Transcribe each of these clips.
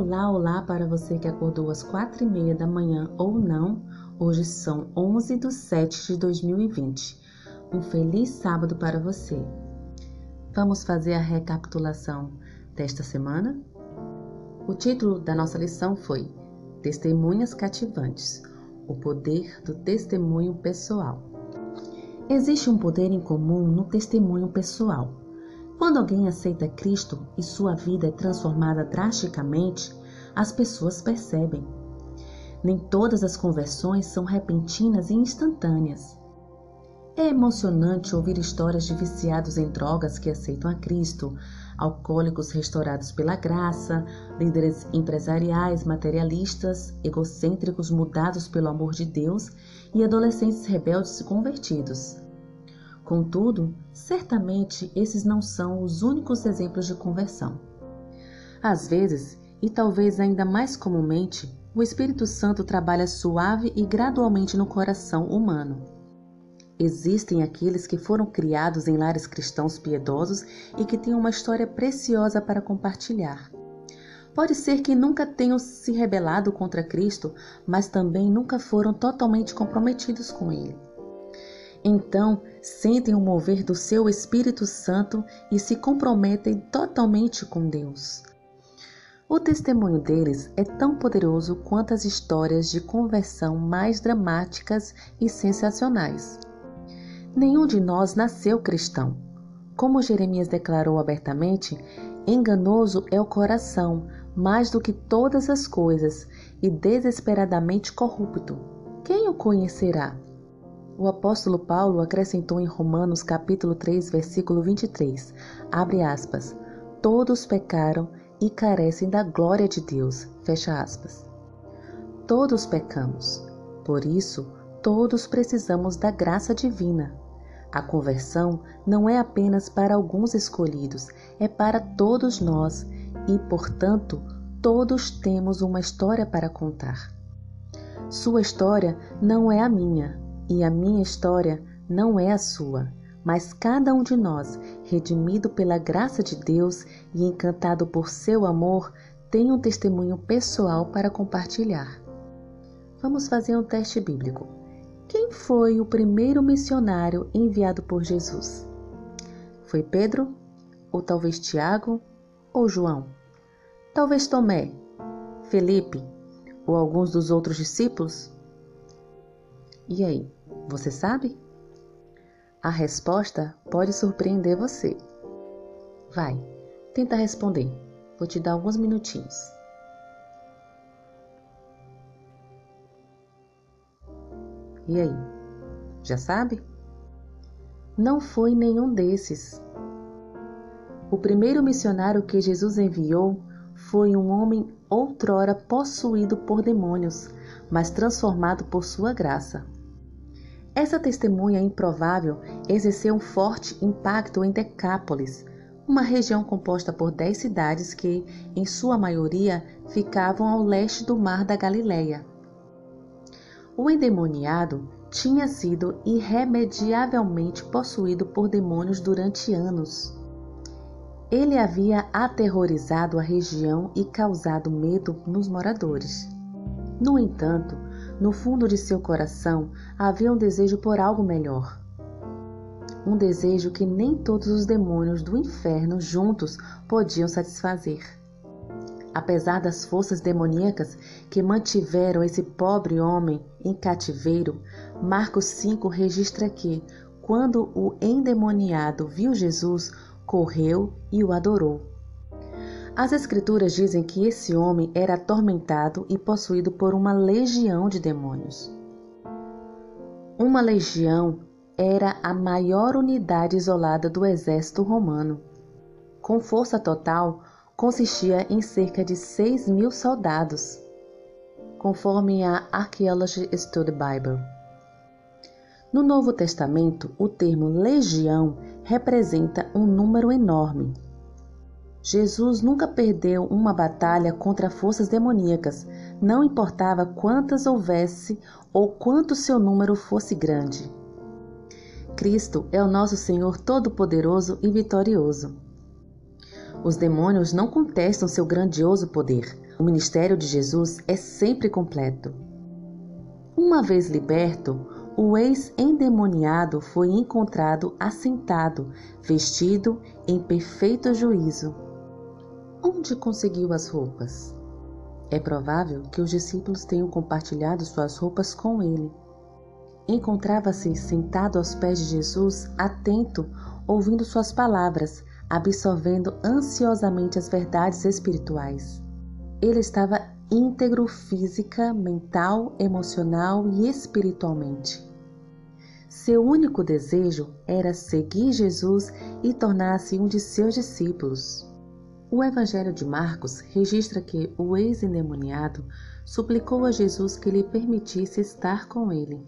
Olá, olá para você que acordou às quatro e meia da manhã ou não. Hoje são 11 de 7 de 2020. Um feliz sábado para você. Vamos fazer a recapitulação desta semana? O título da nossa lição foi Testemunhas Cativantes O Poder do Testemunho Pessoal. Existe um poder em comum no testemunho pessoal. Quando alguém aceita Cristo e sua vida é transformada drasticamente, as pessoas percebem. Nem todas as conversões são repentinas e instantâneas. É emocionante ouvir histórias de viciados em drogas que aceitam a Cristo, alcoólicos restaurados pela graça, líderes empresariais materialistas, egocêntricos mudados pelo amor de Deus e adolescentes rebeldes convertidos. Contudo, certamente esses não são os únicos exemplos de conversão. Às vezes, e talvez ainda mais comumente, o Espírito Santo trabalha suave e gradualmente no coração humano. Existem aqueles que foram criados em lares cristãos piedosos e que têm uma história preciosa para compartilhar. Pode ser que nunca tenham se rebelado contra Cristo, mas também nunca foram totalmente comprometidos com Ele. Então, sentem o mover do seu Espírito Santo e se comprometem totalmente com Deus. O testemunho deles é tão poderoso quanto as histórias de conversão mais dramáticas e sensacionais. Nenhum de nós nasceu cristão. Como Jeremias declarou abertamente, enganoso é o coração mais do que todas as coisas e desesperadamente corrupto. Quem o conhecerá? O apóstolo Paulo acrescentou em Romanos capítulo 3, versículo 23, abre aspas, todos pecaram e carecem da glória de Deus, fecha aspas. Todos pecamos, por isso todos precisamos da graça divina. A conversão não é apenas para alguns escolhidos, é para todos nós e, portanto, todos temos uma história para contar. Sua história não é a minha, e a minha história não é a sua, mas cada um de nós, redimido pela graça de Deus e encantado por seu amor, tem um testemunho pessoal para compartilhar. Vamos fazer um teste bíblico. Quem foi o primeiro missionário enviado por Jesus? Foi Pedro? Ou talvez Tiago? Ou João? Talvez Tomé? Felipe? Ou alguns dos outros discípulos? E aí? Você sabe? A resposta pode surpreender você. Vai, tenta responder. Vou te dar alguns minutinhos. E aí? Já sabe? Não foi nenhum desses. O primeiro missionário que Jesus enviou foi um homem outrora possuído por demônios, mas transformado por sua graça. Essa testemunha improvável exerceu um forte impacto em Decápolis, uma região composta por dez cidades que, em sua maioria, ficavam ao leste do Mar da Galileia. O endemoniado tinha sido irremediavelmente possuído por demônios durante anos. Ele havia aterrorizado a região e causado medo nos moradores. No entanto, no fundo de seu coração havia um desejo por algo melhor. Um desejo que nem todos os demônios do inferno juntos podiam satisfazer. Apesar das forças demoníacas que mantiveram esse pobre homem em cativeiro, Marcos 5 registra que, quando o endemoniado viu Jesus, correu e o adorou. As Escrituras dizem que esse homem era atormentado e possuído por uma legião de demônios. Uma legião era a maior unidade isolada do exército romano. Com força total, consistia em cerca de 6 mil soldados, conforme a Archaeology Study Bible. No Novo Testamento, o termo legião representa um número enorme. Jesus nunca perdeu uma batalha contra forças demoníacas, não importava quantas houvesse ou quanto seu número fosse grande. Cristo é o nosso Senhor Todo-Poderoso e Vitorioso. Os demônios não contestam seu grandioso poder. O ministério de Jesus é sempre completo. Uma vez liberto, o ex-endemoniado foi encontrado assentado, vestido em perfeito juízo. Onde conseguiu as roupas? É provável que os discípulos tenham compartilhado suas roupas com ele. Encontrava-se sentado aos pés de Jesus, atento, ouvindo suas palavras, absorvendo ansiosamente as verdades espirituais. Ele estava íntegro física, mental, emocional e espiritualmente. Seu único desejo era seguir Jesus e tornar-se um de seus discípulos. O Evangelho de Marcos registra que o ex-endemoniado suplicou a Jesus que lhe permitisse estar com ele.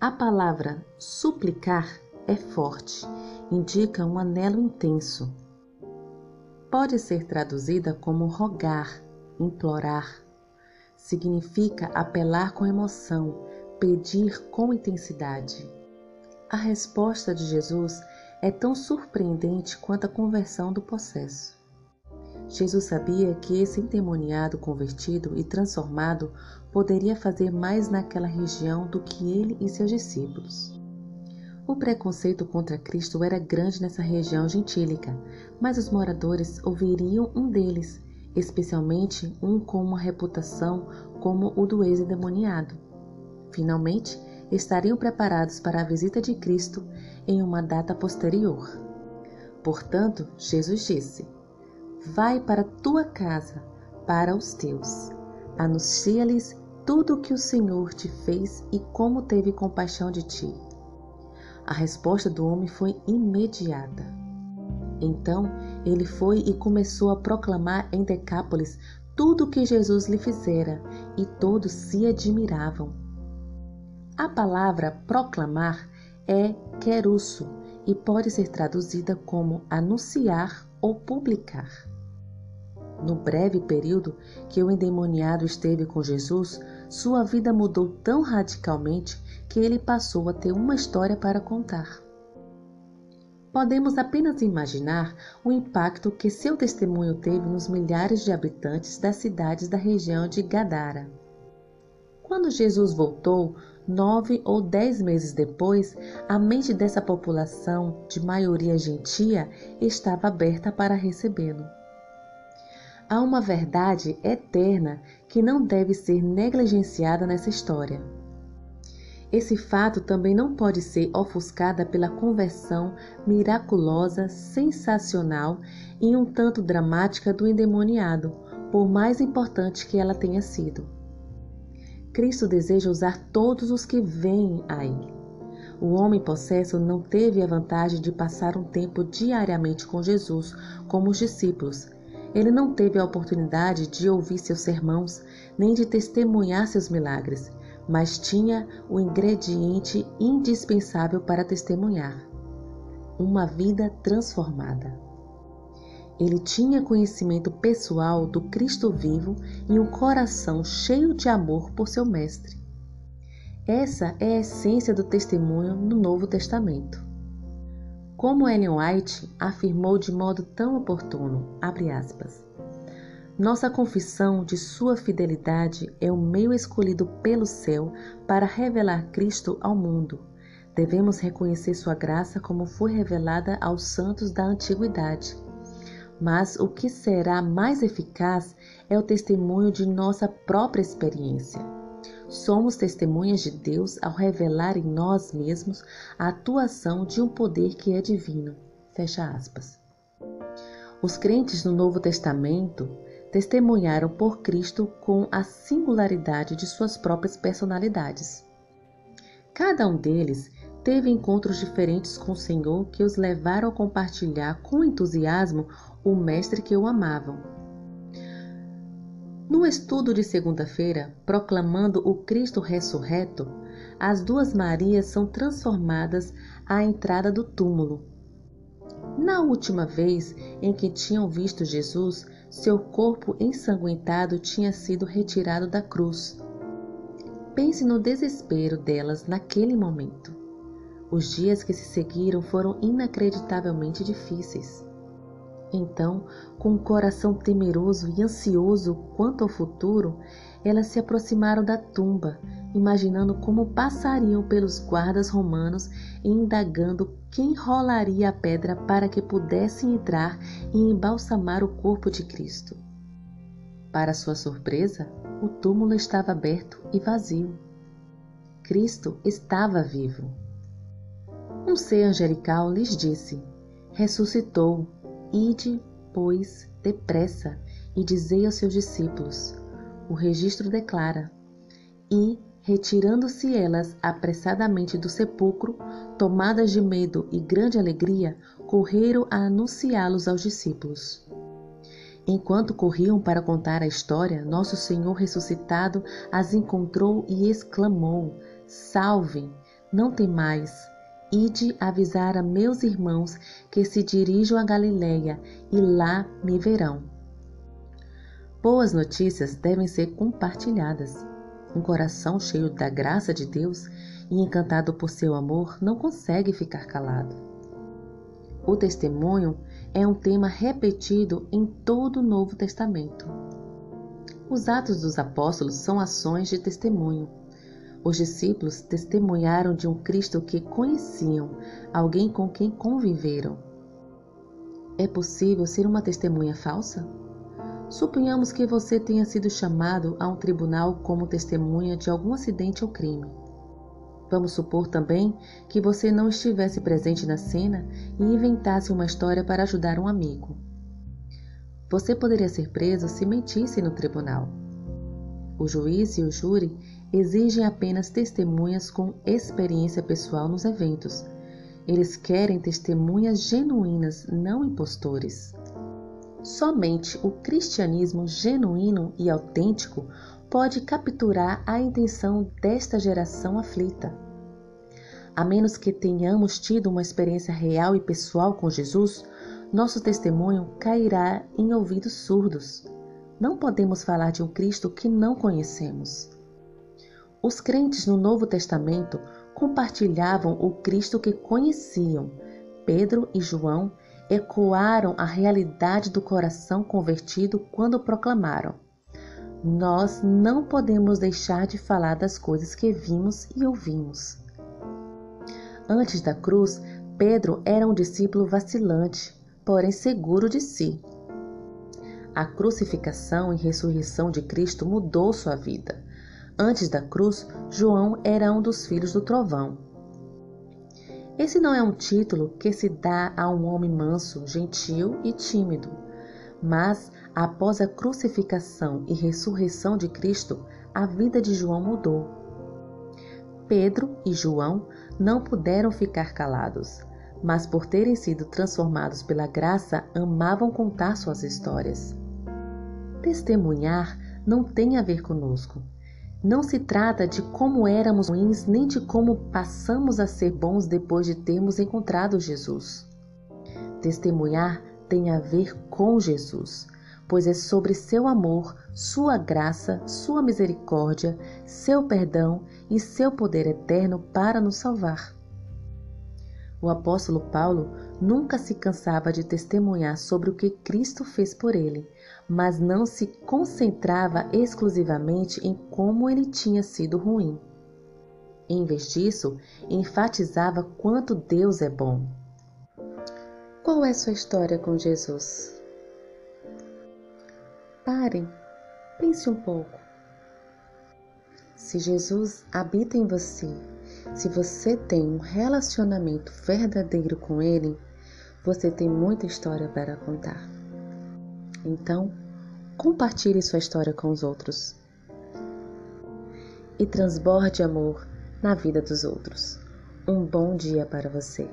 A palavra suplicar é forte indica um anelo intenso. Pode ser traduzida como rogar, implorar. Significa apelar com emoção, pedir com intensidade. A resposta de Jesus é tão surpreendente quanto a conversão do processo. Jesus sabia que esse endemoniado convertido e transformado poderia fazer mais naquela região do que ele e seus discípulos. O preconceito contra Cristo era grande nessa região gentílica, mas os moradores ouviriam um deles, especialmente um com uma reputação como o do ex-endemoniado. Finalmente, estariam preparados para a visita de Cristo em uma data posterior. Portanto, Jesus disse: Vai para tua casa, para os teus. Anuncia-lhes tudo o que o Senhor te fez e como teve compaixão de ti. A resposta do homem foi imediata. Então ele foi e começou a proclamar em Decápolis tudo o que Jesus lhe fizera, e todos se admiravam. A palavra proclamar é querusso e pode ser traduzida como anunciar ou publicar. No breve período que o endemoniado esteve com Jesus, sua vida mudou tão radicalmente que ele passou a ter uma história para contar. Podemos apenas imaginar o impacto que seu testemunho teve nos milhares de habitantes das cidades da região de Gadara. Quando Jesus voltou, nove ou dez meses depois, a mente dessa população, de maioria gentia, estava aberta para recebê-lo. Há uma verdade eterna que não deve ser negligenciada nessa história. Esse fato também não pode ser ofuscada pela conversão miraculosa, sensacional e um tanto dramática do endemoniado, por mais importante que ela tenha sido. Cristo deseja usar todos os que vêm a Ele. O homem possesso não teve a vantagem de passar um tempo diariamente com Jesus, como os discípulos. Ele não teve a oportunidade de ouvir seus sermãos, nem de testemunhar seus milagres mas tinha o ingrediente indispensável para testemunhar: uma vida transformada. Ele tinha conhecimento pessoal do Cristo vivo e um coração cheio de amor por seu Mestre. Essa é a essência do testemunho no Novo Testamento. Como Ellen White afirmou de modo tão oportuno, aspas, nossa confissão de sua fidelidade é o meio escolhido pelo céu para revelar Cristo ao mundo. Devemos reconhecer sua graça como foi revelada aos santos da antiguidade. Mas o que será mais eficaz é o testemunho de nossa própria experiência. Somos testemunhas de Deus ao revelar em nós mesmos a atuação de um poder que é divino. Fecha aspas. Os crentes no Novo Testamento testemunharam por Cristo com a singularidade de suas próprias personalidades. Cada um deles teve encontros diferentes com o Senhor que os levaram a compartilhar com entusiasmo o Mestre que o amavam. No estudo de segunda-feira, proclamando o Cristo ressurreto, as duas Marias são transformadas à entrada do túmulo. Na última vez em que tinham visto Jesus, seu corpo ensanguentado tinha sido retirado da cruz. Pense no desespero delas naquele momento. Os dias que se seguiram foram inacreditavelmente difíceis. Então, com o coração temeroso e ansioso quanto ao futuro, elas se aproximaram da tumba, imaginando como passariam pelos guardas romanos e indagando quem rolaria a pedra para que pudessem entrar e embalsamar o corpo de Cristo. Para sua surpresa, o túmulo estava aberto e vazio. Cristo estava vivo. Um ser angelical lhes disse: Ressuscitou, ide, pois, depressa e dizei aos seus discípulos: o registro declara: E, retirando-se elas apressadamente do sepulcro, tomadas de medo e grande alegria, correram a anunciá-los aos discípulos. Enquanto corriam para contar a história, nosso Senhor ressuscitado as encontrou e exclamou: Salvem, não temais. Ide avisar a meus irmãos que se dirijam a Galiléia e lá me verão. Boas notícias devem ser compartilhadas. Um coração cheio da graça de Deus e encantado por seu amor não consegue ficar calado. O testemunho é um tema repetido em todo o Novo Testamento. Os Atos dos Apóstolos são ações de testemunho. Os discípulos testemunharam de um Cristo que conheciam, alguém com quem conviveram. É possível ser uma testemunha falsa? Suponhamos que você tenha sido chamado a um tribunal como testemunha de algum acidente ou crime. Vamos supor também que você não estivesse presente na cena e inventasse uma história para ajudar um amigo. Você poderia ser preso se mentisse no tribunal. O juiz e o júri exigem apenas testemunhas com experiência pessoal nos eventos. Eles querem testemunhas genuínas, não impostores. Somente o cristianismo genuíno e autêntico pode capturar a intenção desta geração aflita. A menos que tenhamos tido uma experiência real e pessoal com Jesus, nosso testemunho cairá em ouvidos surdos. Não podemos falar de um Cristo que não conhecemos. Os crentes no Novo Testamento compartilhavam o Cristo que conheciam. Pedro e João ecoaram a realidade do coração convertido quando proclamaram: Nós não podemos deixar de falar das coisas que vimos e ouvimos. Antes da cruz, Pedro era um discípulo vacilante, porém seguro de si. A crucificação e ressurreição de Cristo mudou sua vida. Antes da cruz, João era um dos filhos do trovão. Esse não é um título que se dá a um homem manso, gentil e tímido. Mas, após a crucificação e ressurreição de Cristo, a vida de João mudou. Pedro e João não puderam ficar calados, mas por terem sido transformados pela graça, amavam contar suas histórias. Testemunhar não tem a ver conosco, não se trata de como éramos ruins, nem de como passamos a ser bons depois de termos encontrado Jesus. Testemunhar tem a ver com Jesus, pois é sobre seu amor, sua graça, sua misericórdia, seu perdão e seu poder eterno para nos salvar. O apóstolo Paulo nunca se cansava de testemunhar sobre o que Cristo fez por ele, mas não se concentrava exclusivamente em como ele tinha sido ruim. Em vez disso, enfatizava quanto Deus é bom. Qual é sua história com Jesus? Parem, pense um pouco. Se Jesus habita em você, se você tem um relacionamento verdadeiro com Ele, você tem muita história para contar. Então, compartilhe sua história com os outros e transborde amor na vida dos outros. Um bom dia para você.